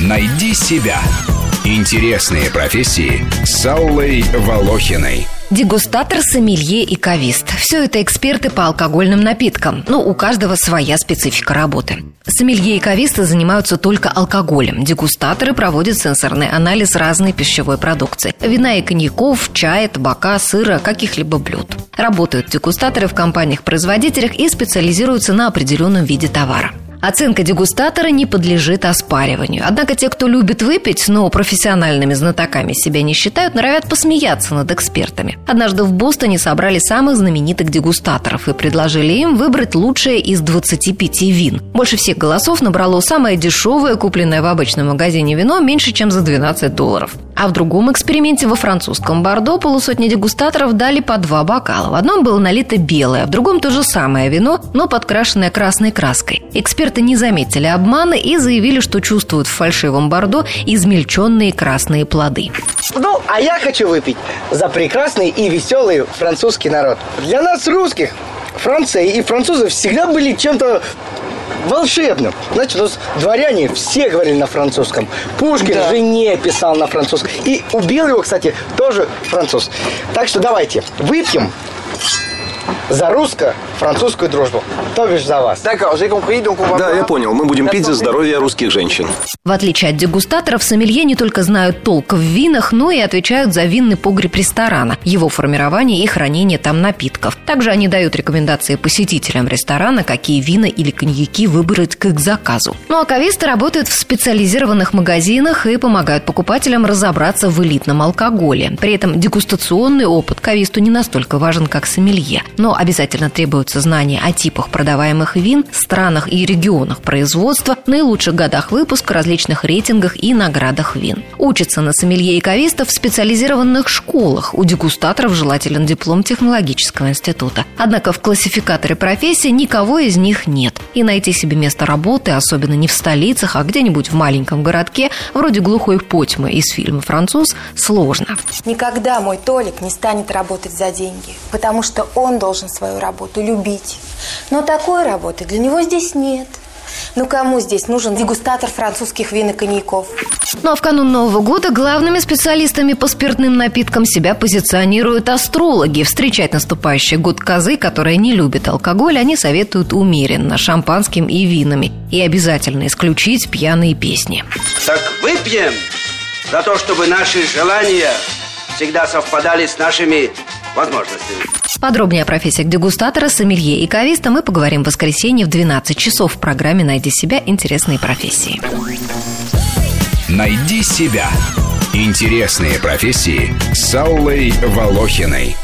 Найди себя. Интересные профессии с Аллой Волохиной. Дегустатор, сомелье и кавист. Все это эксперты по алкогольным напиткам. Но у каждого своя специфика работы. Сомелье и кависты занимаются только алкоголем. Дегустаторы проводят сенсорный анализ разной пищевой продукции. Вина и коньяков, чая, табака, сыра, каких-либо блюд. Работают дегустаторы в компаниях-производителях и специализируются на определенном виде товара. Оценка дегустатора не подлежит оспариванию. Однако те, кто любит выпить, но профессиональными знатоками себя не считают, норовят посмеяться над экспертами. Однажды в Бостоне собрали самых знаменитых дегустаторов и предложили им выбрать лучшее из 25 вин. Больше всех голосов набрало самое дешевое, купленное в обычном магазине вино, меньше, чем за 12 долларов. А в другом эксперименте во французском Бордо полусотни дегустаторов дали по два бокала. В одном было налито белое, в другом то же самое вино, но подкрашенное красной краской. Эксперты не заметили обмана и заявили, что чувствуют в фальшивом Бордо измельченные красные плоды. Ну, а я хочу выпить за прекрасный и веселый французский народ. Для нас, русских, Франция и французы всегда были чем-то волшебным. Знаете, у нас дворяне все говорили на французском. Пушкин да. жене писал на французском. И убил его, кстати, тоже француз. Так что давайте выпьем за русско-французскую дружбу. То бишь за вас. Да, я понял. Мы будем пить за здоровье русских женщин. В отличие от дегустаторов, сомелье не только знают толк в винах, но и отвечают за винный погреб ресторана, его формирование и хранение там напитков. Также они дают рекомендации посетителям ресторана, какие вина или коньяки выбрать к их заказу. Ну а кависты работают в специализированных магазинах и помогают покупателям разобраться в элитном алкоголе. При этом дегустационный опыт кависту не настолько важен, как сомелье но обязательно требуются знания о типах продаваемых вин, странах и регионах производства, наилучших годах выпуска, различных рейтингах и наградах вин. Учатся на сомелье и кавистов в специализированных школах. У дегустаторов желателен диплом технологического института. Однако в классификаторе профессии никого из них нет. И найти себе место работы, особенно не в столицах, а где-нибудь в маленьком городке, вроде глухой Потьмы из фильма «Француз», сложно. Никогда мой Толик не станет работать за деньги, потому что он должен должен свою работу любить. Но такой работы для него здесь нет. Ну кому здесь нужен дегустатор французских вин и коньяков? Ну а в канун Нового года главными специалистами по спиртным напиткам себя позиционируют астрологи. Встречать наступающий год козы, которая не любит алкоголь, они советуют умеренно, шампанским и винами. И обязательно исключить пьяные песни. Так выпьем за то, чтобы наши желания всегда совпадали с нашими возможностями. Подробнее о профессиях дегустатора, сомелье и кависта мы поговорим в воскресенье в 12 часов в программе «Найди себя. Интересные профессии». «Найди себя. Интересные профессии» с Аллой Волохиной.